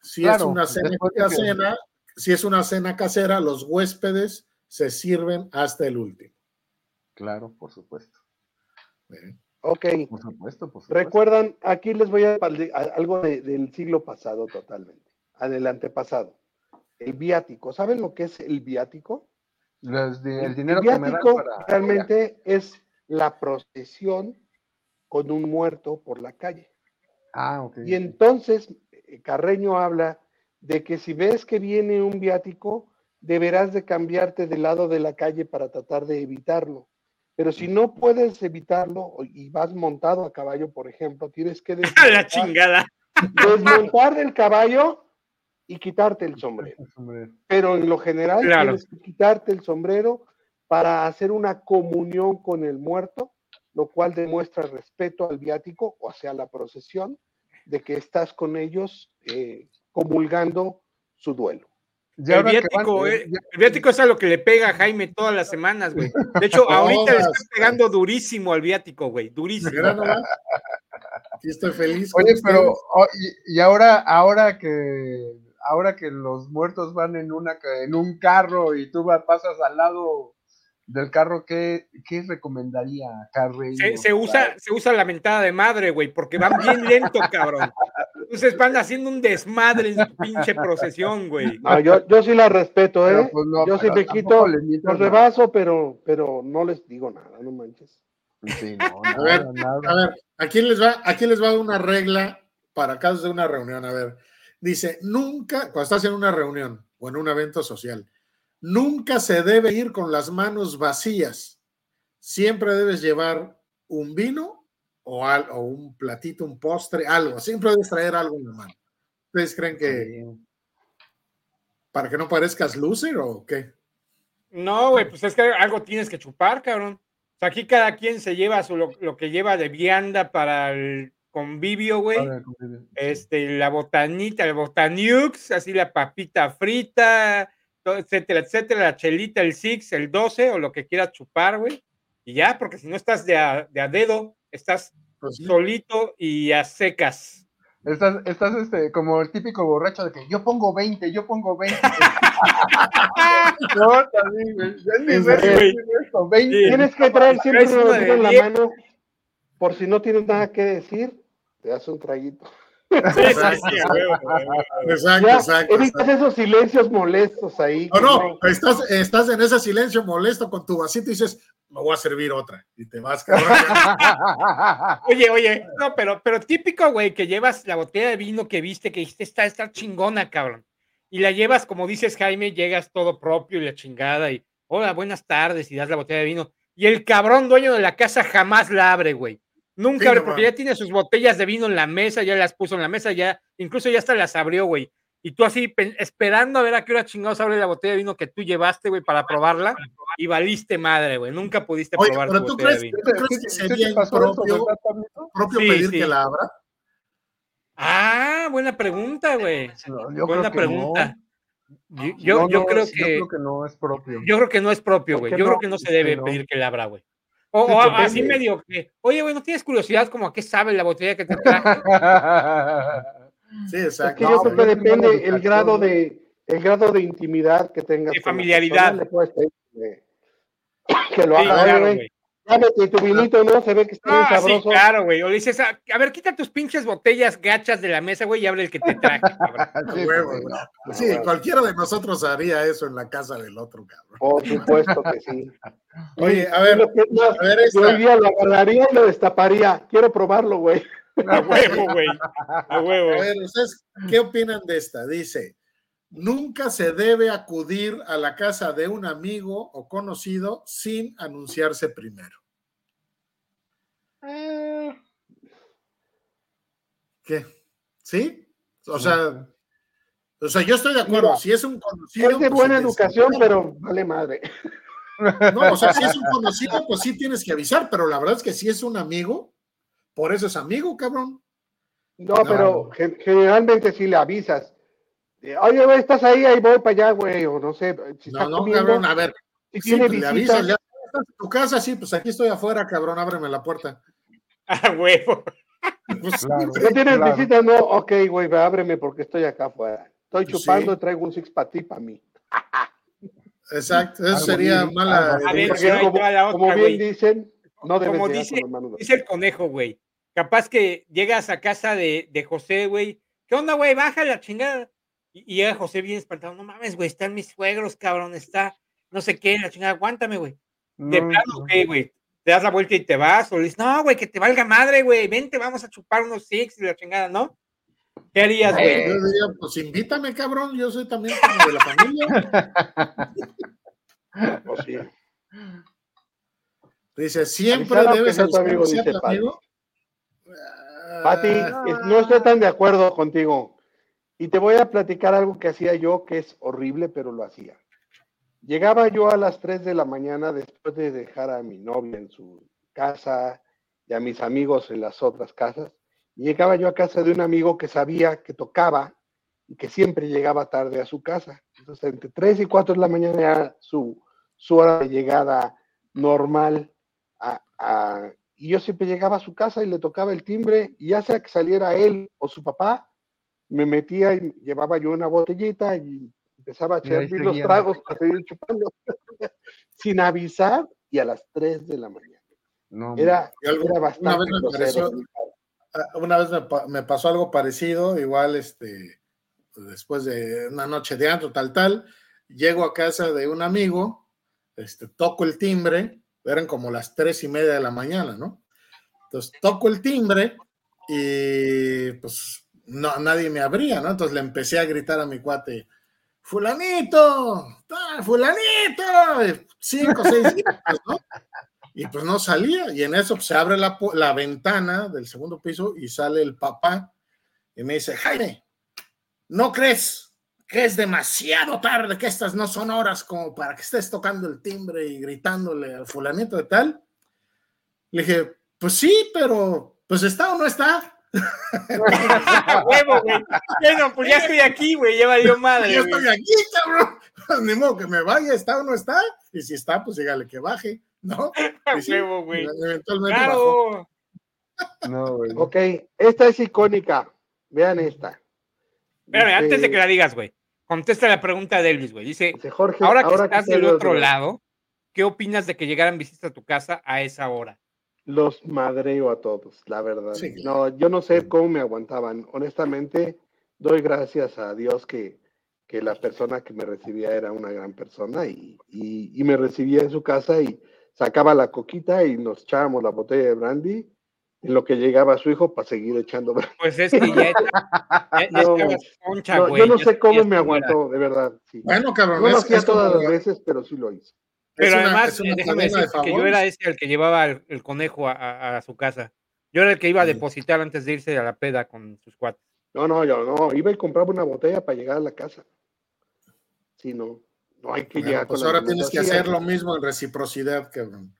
Si es una cena que- casera, si es una cena casera, los huéspedes se sirven hasta el último. Claro, por supuesto. Bien. Ok. Por supuesto, por supuesto. Recuerdan, aquí les voy a algo de- del siglo pasado totalmente, del antepasado. El viático. ¿Saben lo que es el viático? Los el El dinero que me dan viático para. realmente es la procesión con un muerto por la calle. Ah, ok. Y entonces eh, Carreño habla de que si ves que viene un viático, deberás de cambiarte del lado de la calle para tratar de evitarlo. Pero si no puedes evitarlo y vas montado a caballo, por ejemplo, tienes que A la desmontar, chingada. desmontar del caballo y quitarte el sombrero. Pero en lo general Claro. tienes que quitarte el sombrero para hacer una comunión con el muerto, lo cual demuestra respeto al viático, o sea, la procesión, de que estás con ellos eh, comulgando su duelo. Ya El ahora que viático, van- eh, ya- el viático es a lo que le pega a Jaime todas las semanas, güey. De hecho, ahorita le está pegando durísimo al viático, güey. Durísimo. Aquí estoy feliz. Oye, pero oh, y, y ahora, ahora que ahora que los muertos van en una en un carro y tú pasas al lado del carro, ¿qué, qué recomendaría Carreño? Se, se usa, se usa la mentada de madre, güey, porque van bien lento, cabrón. Entonces van haciendo un desmadre en su pinche procesión, güey. No, yo, yo sí la respeto, ¿eh? pues, no, yo sí me quito, los rebaso, pero, pero no les digo nada, no manches. Sí, no, A ver, nada. A ver, aquí les va, aquí les va una regla para casos de una reunión. A ver, dice, nunca, cuando estás en una reunión o en un evento social, nunca se debe ir con las manos vacías. Siempre debes llevar un vino o, al- o un platito, un postre, algo. Siempre debes traer algo en la mano. ¿Ustedes creen que para que no parezcas loser o qué? No, güey, pues es que algo tienes que chupar, cabrón. O sea, aquí cada quien se lleva su, lo, lo que lleva de vianda para el convivio, güey. Este, la botanita, el botaniux, así la papita frita, etcétera, etcétera, la chelita, el six, el 12 o lo que quieras chupar, güey. Y ya, porque si no estás de a, de a dedo, estás Pues sí. solito y a secas. Estás, estás este, como el típico borracho de que yo pongo 20, yo pongo 20. no, también, güey. 20. Sí. Tienes que traer siempre una en la mano, por si no tienes nada que decir, te das un traguito. Exacto, exacto. evitas esos silencios molestos ahí. No, no, estás, estás en ese silencio molesto con tu vasito y dices, me voy a servir otra. Y te vas, cabrón. Oye, oye, no, pero, pero típico, güey, que llevas la botella de vino que viste, que dijiste, está, está chingona, cabrón. Y la llevas, como dices, Jaime, llegas todo propio y la chingada, y hola, buenas tardes, y das la botella de vino. Y el cabrón dueño de la casa jamás la abre, güey. Nunca Sí, abre, no porque ya tiene sus botellas de vino en la mesa, ya las puso en la mesa, ya, incluso ya hasta las abrió, güey. Y tú así, pe- esperando a ver a qué hora chingados abre la botella de vino que tú llevaste, güey, para probarla, y valiste madre, güey. Nunca pudiste Oye, probar pero tu tú botella de crees, vino. ¿tú crees ¿Sí que sería propio Sí, pedir sí. que la abra? Ah, buena pregunta, güey. No, Buena pregunta. no. Yo, yo, No, yo no, creo que, Yo creo que no es propio. yo creo que no es propio, ¿Por güey. Yo no? creo que no se debe no. pedir que la abra, güey. O, Sí, así medio que, oye, güey, ¿no tienes curiosidad como a qué sabe la botella que te traje? Sí, Es exacto. que No, yo creo pero que es que no depende el grado de el grado de intimidad que tengas. De familiaridad. que, lo Sí, haga. Claro, güey, güey. Dame tu vinito, ¿no? Se ve que está bien Ah, sí, sabroso. claro, güey. O le dices, a, a ver, quita tus pinches botellas gachas de la mesa, güey, y abre el que te traje, cabrón. Sí, huevo, güey. no. Sí, cualquiera de nosotros haría eso en la casa del otro, cabrón. Por supuesto que sí. Oye, a ver, a ver yo esta. hoy día lo agarraría y lo destaparía. Quiero probarlo, güey. A huevo, güey. A huevo. A ver, ¿ustedes qué opinan de esta? Dice, nunca se debe acudir a la casa de un amigo o conocido sin anunciarse primero. ¿Qué? ¿Sí? O sea, o sea, yo estoy de acuerdo. Mira, Si es un conocido. Es de pues, buena se te- educación, pero vale madre. No, o sea, si es un conocido, pues sí tienes que avisar, pero la verdad es que si es un amigo, por eso es amigo, cabrón. No, pero gen- generalmente sí le avisas. Oye, güey, estás ahí, ahí voy para allá, güey, o no sé. Si No, no, comiendo, cabrón, a ver. si Sí, tiene pues, le avisas, ya estás en tu casa, sí, pues aquí estoy afuera, cabrón, ábreme la puerta. A huevo. Pues, Claro. no tienes Claro. visitas, no, ok, güey, ábreme porque estoy acá afuera. Estoy Pues chupando sí. y traigo un six para ti, para mí. Exacto, eso sería bien, mala. A ver, como, bien güey. dicen, no debes Como dice, con dice el conejo, güey. Capaz que llegas a casa de, de José, güey. ¿Qué onda, güey? Baja la chingada. Y, y llega José bien espantado. No mames, güey, están mis suegros, cabrón. Está no sé qué, la chingada. Aguántame, güey. De No, plano, ¿qué, güey? Te das la vuelta y te vas. O le dices, no, güey, que te valga madre, güey. Vente, vamos a chupar unos six y la chingada, ¿no? ¿Qué harías, güey? Eh, Yo diría, pues invítame, cabrón, yo soy también como de la familia. Pues sí. Dice, siempre debes tu amigo, dice tu Pati. amigo. Pati, Ah, no estoy tan de acuerdo contigo. Y te voy a platicar algo que hacía yo que es horrible, pero lo hacía. Llegaba yo a las 3 de la mañana después de dejar a mi novia en su casa y a mis amigos en las otras casas. Llegaba yo a casa de un amigo que sabía que tocaba y que siempre llegaba tarde a su casa. Entonces, entre 3 y 4 de la mañana era su, su hora de llegada normal a- a- y yo siempre llegaba a su casa y le tocaba el timbre, y ya sea que saliera él o su papá, me metía y llevaba yo una botellita y empezaba a echar los tragos para seguir chupando, sin avisar y a las 3 de la mañana. no, Era, algo- era una bastante vez me grosero. pareció- una vez me, pa- me pasó algo parecido, igual este, después de una noche de antro, tal, tal, llego a casa de un amigo, este, toco el timbre, eran como las tres y media de la mañana, ¿no? Entonces toco el timbre y pues no, nadie me abría, ¿no? Entonces le empecé a gritar a mi cuate, fulanito, fulanito, cinco, seis ¿no? Y pues no salía, y en eso pues, se abre la, la ventana del segundo piso y sale el papá y me dice, Jaime, ¿no crees que es demasiado tarde, que estas no son horas como para que estés tocando el timbre y gritándole al fulanito de tal? Le dije, pues sí, pero pues está o no está. A huevo, güey. Bueno, pues ya estoy aquí, güey. Ya valió madre. Yo güey. estoy aquí, cabrón. Ni modo que me vaya, está o no está. Y si está, pues dígale que baje, ¿no? Sí, huevo, güey. Eventualmente bajó. Claro. No, güey. Ok, esta es icónica. Vean esta. Espérame, antes de que la digas, güey. Contesta la pregunta de Elvis, güey. Dice, dice Jorge, ahora que estás del de otro lado, lado, ¿qué opinas de que llegaran visitas a tu casa a esa hora? Los madreo a todos, la verdad. Sí. No, yo no sé cómo me aguantaban. Honestamente, doy gracias a Dios que, que la persona que me recibía era una gran persona y, y- y me recibía en su casa y sacaba la coquita y nos echábamos la botella de brandy en lo que llegaba su hijo para seguir echando brandy. Pues es que ya, ya, ya No, concha, No, güey. yo no sé cómo me aguantó, de verdad. sí. Bueno, cabrón, No lo hacía como- todas las veces, pero sí lo hice. Pero una- además, déjame cadena de que yo era ese el que llevaba el, el conejo a, a- a su casa. Yo era el que iba a depositar antes de irse a la peda con sus cuates. No, no, yo no, iba y compraba una botella para llegar a la casa. Sí, no, no hay que Bueno, llegar pues con la ahora tienes que hacer lo mismo en reciprocidad, cabrón.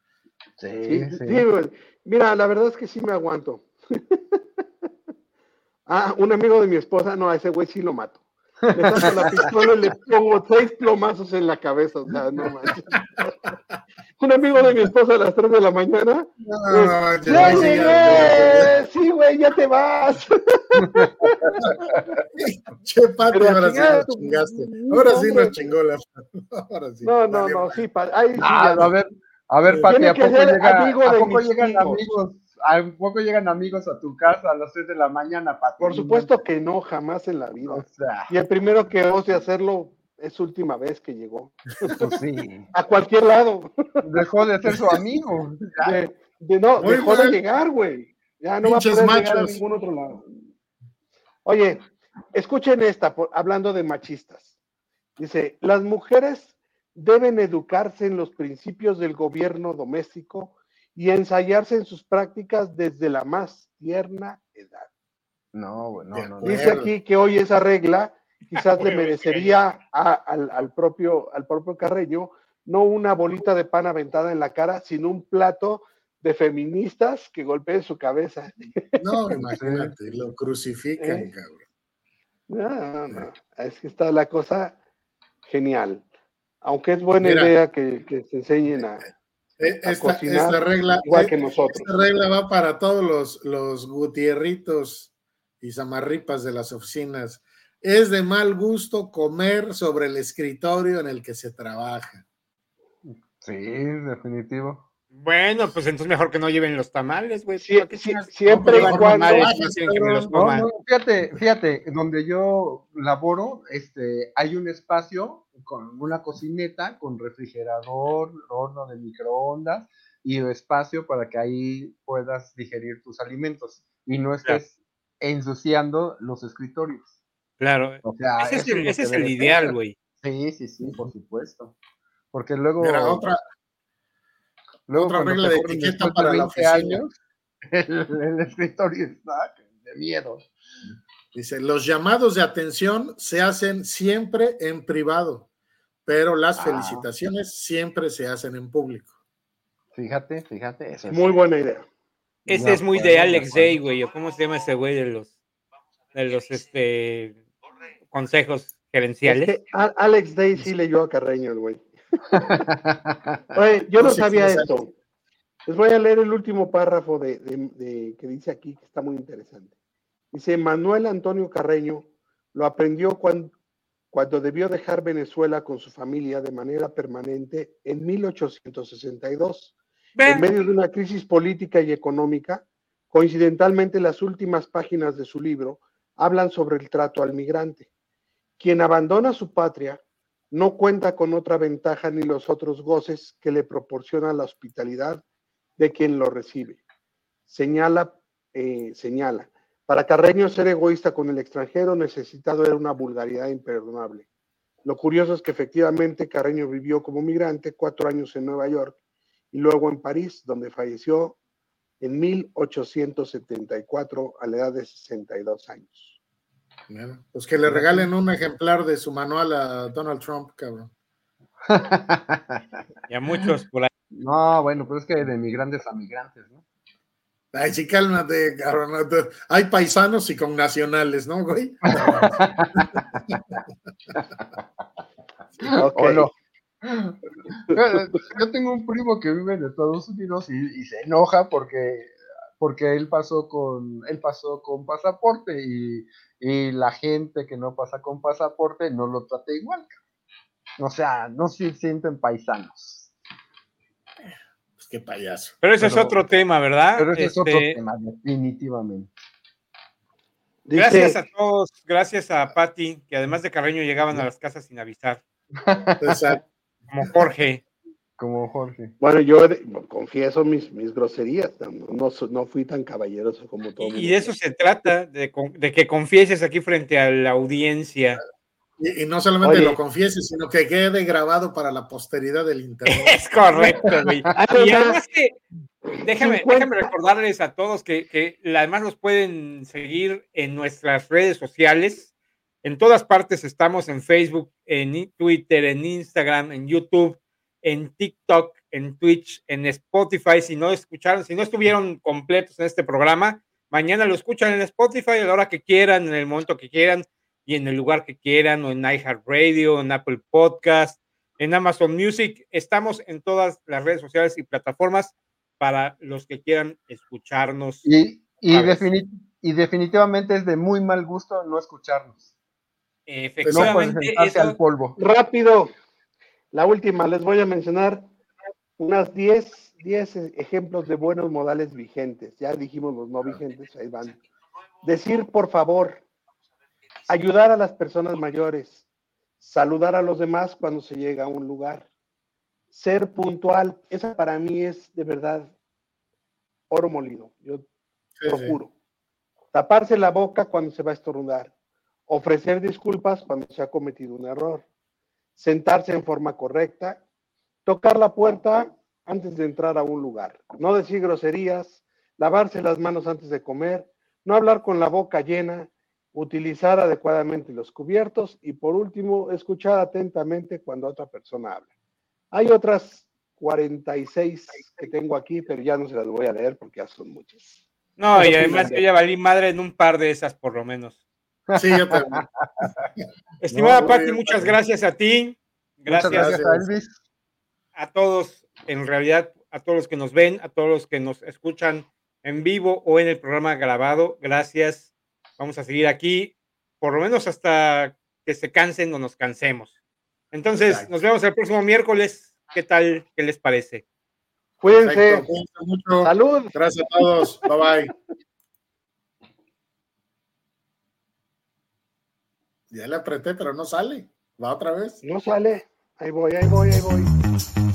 Sí, sí, güey. Mira, la verdad es que sí me aguanto. ah, un amigo de mi esposa, no, a ese güey sí lo mato. Le saco la pistola y le pongo seis plomazos en la cabeza, o sea, no manches. un amigo de mi esposa a las 3 de la mañana, No, ¡ya ya llegué! Sí, güey, ya te vas. Che, Pati, ahora sí nos chingaste. Ahora sí nos chingó la. Ahora sí. No, no, no, sí, Ah, a ver, a ver, Pati, ¿a poco, llega- amigo ¿a de poco llegan hijos. amigos? ¿A poco llegan amigos a tu casa a las 3 de la mañana, Pati? por supuesto que no, jamás en la vida. O sea, Y el primero que ose hacerlo es última vez que llegó. pues sí. A cualquier lado. Dejó de ser su amigo. De, de no, Muy dejó de mal. llegar, güey. Ya no va a poder llegar a machos. ningún otro lado. Oye, escuchen esta, por- hablando de machistas. Dice, las mujeres deben educarse en los principios del gobierno doméstico y ensayarse en sus prácticas desde la más tierna edad. No, no, no. no. Dice aquí que hoy esa regla quizás le merecería a- al, al propio, al propio Carreño no una bolita de pan aventada en la cara, sino un plato de feministas que golpeen su cabeza. No, imagínate, lo crucifican, ¿Eh? cabrón. No, no, no. Es que está la cosa genial. Aunque es buena Mira. idea que, que se enseñen a, Eh, a Esta, cocinar esta regla, igual eh, que nosotros. esta regla va para todos los, los gutierritos y zamarripas de las oficinas. Es de mal gusto comer sobre el escritorio en el que se trabaja. Sí, definitivo. Bueno, pues entonces mejor que no lleven los tamales, güey. Sie- ¿Por qué sie- chingas- siempre y cuando- tamales? No quieren que me los No, fíjate, fíjate, donde yo laboro, este, hay un espacio con una cocineta, con refrigerador, horno de microondas y espacio para que ahí puedas digerir tus alimentos y no estés ensuciando los escritorios. Claro. O sea, Ese es el, ese es ideal, güey. Sí, sí, sí, por supuesto. Porque luego, Mira, otra, luego otra regla de etiqueta para la 20 oficina. años, el, el escritorio está de miedo. dice, los llamados de atención se hacen siempre en privado, pero las Ah. felicitaciones siempre se hacen en público. Fíjate, fíjate, eso es. Muy buena idea. Ese es muy de Alex. Day, güey. ¿Cómo se llama ese güey de los, de los este, consejos Es gerenciales? que Alex Day sí leyó a Carreño, el güey. Oye, yo no No sé sabía esto. Les voy a leer el último párrafo de, de- de- que dice aquí, que está muy interesante. Dice, Manuel Antonio Carreño lo aprendió cuando, cuando debió dejar Venezuela con su familia de manera permanente en 1862. En medio de una crisis política y económica, coincidentalmente las últimas páginas de su libro hablan sobre el trato al migrante. Quien abandona su patria no cuenta con otra ventaja ni los otros goces que le proporciona la hospitalidad de quien lo recibe. Señala, eh, señala. Para Carreño ser egoísta con el extranjero necesitado era una vulgaridad imperdonable. Lo curioso es que efectivamente Carreño vivió como migrante cuatro años en Nueva York y luego en París, donde falleció en 1874 a la edad de 62 años. Mira, Pues que le regalen un ejemplar de su manual a Donald Trump, cabrón. y a muchos por ahí. No, bueno, pero es que de migrantes a migrantes, ¿no? Ay, sí, cálmate, cabrón. Hay paisanos y con nacionales, ¿no, güey? O no. Yo tengo un primo que vive en Estados Unidos y, y se enoja porque, porque él pasó con él pasó con pasaporte y, y la gente que no pasa con pasaporte no lo trata igual. O sea, no se sienten paisanos. Pues qué payaso. Pero ese es otro tema, ¿verdad? Pero ese es otro Este, tema, definitivamente. Gracias a todos, gracias a Patti, que además de Carreño llegaban a las casas sin avisar, Exacto. como Jorge. Como Jorge. bueno, yo confieso mis, mis groserías, no, no, fui tan caballeroso como todo. Y, de eso se trata, de, con- de que confieses aquí frente a la audiencia. Y, y no solamente Oye. lo confieses, sino que quede grabado para la posteridad del internet. Es correcto, güey. Y además que, déjame, 50. déjame recordarles a todos que, que además nos pueden seguir en nuestras redes sociales. En todas partes estamos en Facebook, en Twitter, en Instagram, en YouTube, en TikTok, en Twitch, en Spotify. Si no escucharon, si no estuvieron completos en este programa, mañana lo escuchan en Spotify a la hora que quieran, en el momento que quieran y en el lugar que quieran, o en iHeartRadio, en Apple Podcast, en Amazon Music. Estamos en todas las redes sociales y plataformas para los que quieran escucharnos. Y, definitivamente es de muy mal gusto no escucharnos. No Efectivamente, eso- al polvo. Rápido, la última, les voy a mencionar unas 10, 10 ejemplos de buenos modales vigentes. Ya dijimos los no vigentes, ahí van. Decir por favor, ayudar a las personas mayores, saludar a los demás cuando se llega a un lugar, ser puntual, esa para mí es de verdad oro molido, yo Sí, lo sí. juro. Taparse la boca cuando se va a estornudar. Ofrecer disculpas cuando se ha cometido un error. Sentarse en forma correcta. Tocar la puerta antes de entrar a un lugar. No decir groserías. Lavarse las manos antes de comer. No hablar con la boca llena. Utilizar adecuadamente los cubiertos. Y por último, escuchar atentamente cuando otra persona habla. Hay otras 46 que tengo aquí, pero ya no se las voy a leer porque ya son muchas. No, y además yo ya valí madre en un par de esas por lo menos. Sí, yo también. Estimada muy Pati, muchas gracias a ti. Gracias, gracias a Elvis. a todos, en realidad, a todos los que nos ven, a todos los que nos escuchan en vivo o en el programa grabado. Gracias. Vamos a seguir aquí, por lo menos hasta que se cansen o nos cansemos. Entonces, Exacto. nos vemos el próximo miércoles. ¿Qué tal? ¿Qué les parece? Cuídense. Perfecto, cuídense mucho. Salud. Gracias a todos. Bye bye. Ya le apreté, pero no sale. Va otra vez. No sale. Ahí voy, ahí voy, ahí voy.